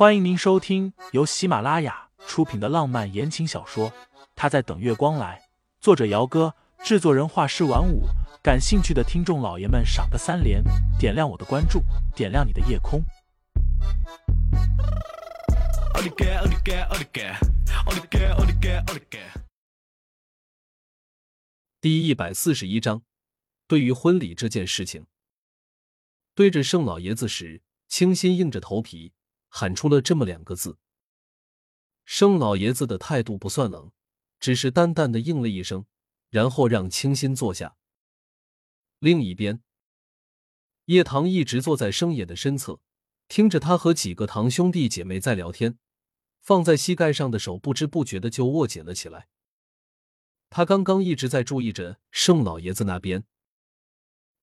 欢迎您收听由喜马拉雅出品的浪漫言情小说《他在等月光来》，作者：姚哥，制作人：画师晚舞。感兴趣的听众老爷们，赏个三连，点亮我的关注，点亮你的夜空。第一百四十一章，对于婚礼这件事情，对着盛老爷子时，清新硬着头皮喊出了这么两个字。盛老爷子的态度不算冷，只是淡淡的应了一声，然后让清新坐下。另一边，叶棠一直坐在生野的身侧，听着他和几个堂兄弟姐妹在聊天，放在膝盖上的手不知不觉的就握紧了起来。他刚刚一直在注意着盛老爷子那边，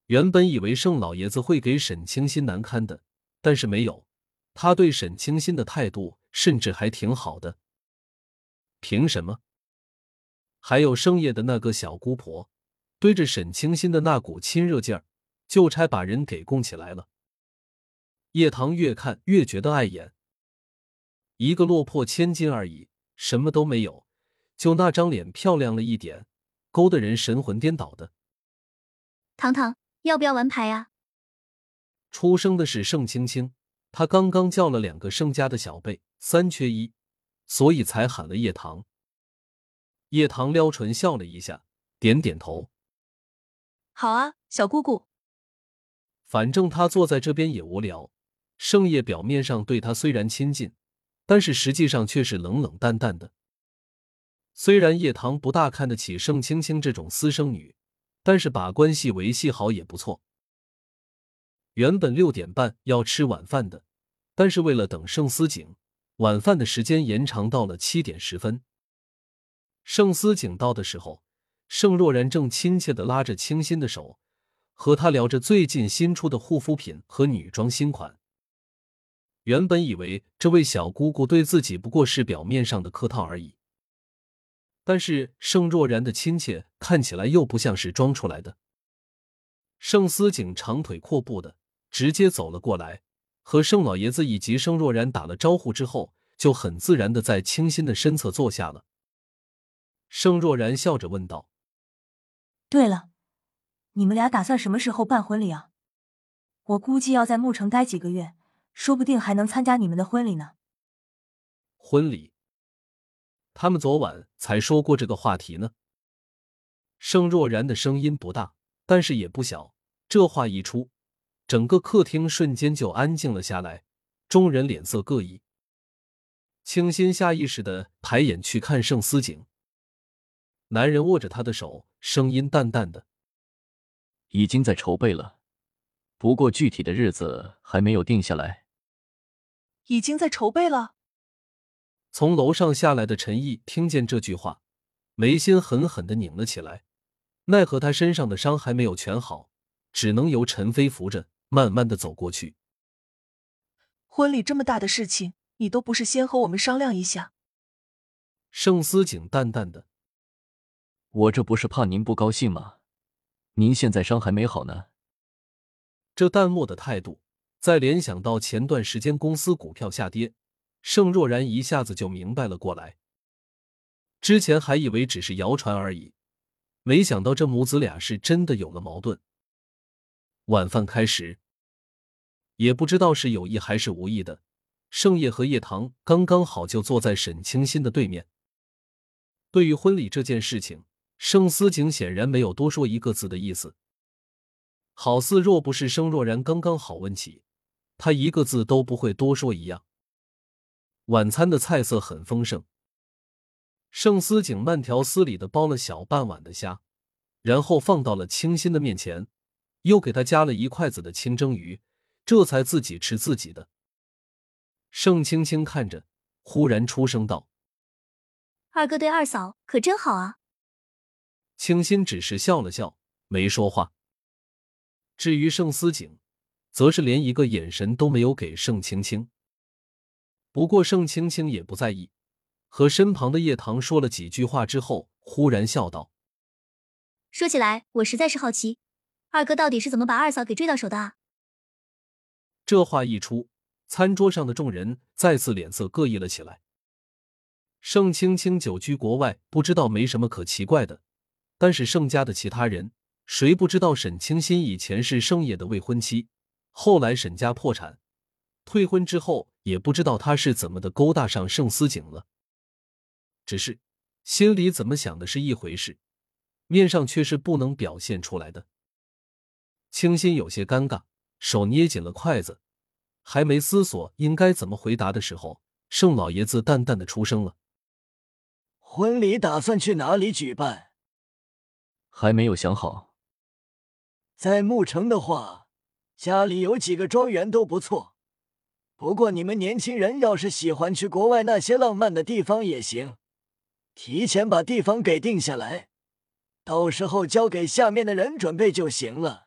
原本以为盛老爷子会给沈清心难堪的，但是没有，他对沈清新的态度甚至还挺好的。凭什么？还有盛夜的那个小姑婆。对着沈清新的那股亲热劲儿，就差把人给供起来了。叶棠越看越觉得碍眼，一个落魄千金而已，什么都没有，就那张脸漂亮了一点，勾得人神魂颠倒的。糖糖，要不要玩牌啊？出生的是盛青青，他刚刚叫了两个盛家的小辈，三缺一，所以才喊了叶棠。叶棠撩唇笑了一下，点点头。好啊，小姑姑。反正他坐在这边也无聊。盛夜表面上对他虽然亲近，但是实际上却是冷冷淡淡的。虽然叶棠不大看得起盛青青这种私生女，但是把关系维系好也不错。原本六点半要吃晚饭的，但是为了等盛思景，晚饭的时间延长到了七点十分。盛思景到的时候。盛若然正亲切的拉着清新的手，和他聊着最近新出的护肤品和女装新款。原本以为这位小姑姑对自己不过是表面上的客套而已，但是盛若然的亲切看起来又不像是装出来的。盛思景长腿阔步的直接走了过来，和盛老爷子以及盛若然打了招呼之后，就很自然的在清新的身侧坐下了。盛若然笑着问道。对了，你们俩打算什么时候办婚礼啊？我估计要在牧城待几个月，说不定还能参加你们的婚礼呢。婚礼？他们昨晚才说过这个话题呢。盛若然的声音不大，但是也不小。这话一出，整个客厅瞬间就安静了下来，众人脸色各异。清新下意识的抬眼去看盛思景。男人握着她的手，声音淡淡的：“已经在筹备了，不过具体的日子还没有定下来。”已经在筹备了。从楼上下来的陈毅听见这句话，眉心狠狠的拧了起来。奈何他身上的伤还没有全好，只能由陈飞扶着，慢慢的走过去。婚礼这么大的事情，你都不是先和我们商量一下？盛思景淡淡的。我这不是怕您不高兴吗？您现在伤还没好呢。这淡漠的态度，再联想到前段时间公司股票下跌，盛若然一下子就明白了过来。之前还以为只是谣传而已，没想到这母子俩是真的有了矛盾。晚饭开始，也不知道是有意还是无意的，盛夜和叶棠刚刚好就坐在沈清心的对面。对于婚礼这件事情。盛思景显然没有多说一个字的意思，好似若不是盛若然刚刚好问起，他一个字都不会多说一样。晚餐的菜色很丰盛，盛思景慢条斯理的包了小半碗的虾，然后放到了清新的面前，又给他夹了一筷子的清蒸鱼，这才自己吃自己的。盛青青看着，忽然出声道：“二哥对二嫂可真好啊。”清新只是笑了笑，没说话。至于盛思景，则是连一个眼神都没有给盛青青。不过盛青青也不在意，和身旁的叶棠说了几句话之后，忽然笑道：“说起来，我实在是好奇，二哥到底是怎么把二嫂给追到手的？”这话一出，餐桌上的众人再次脸色各异了起来。盛青青久居国外，不知道没什么可奇怪的，但是盛家的其他人，谁不知道沈清心以前是盛野的未婚妻？后来沈家破产，退婚之后，也不知道他是怎么的勾搭上盛思景了。只是心里怎么想的是一回事，面上却是不能表现出来的。清新有些尴尬，手捏紧了筷子，还没思索应该怎么回答的时候，盛老爷子淡淡的出声了。婚礼打算去哪里举办？还没有想好。在牧城的话，家里有几个庄园都不错。不过你们年轻人要是喜欢去国外那些浪漫的地方也行，提前把地方给定下来，到时候交给下面的人准备就行了。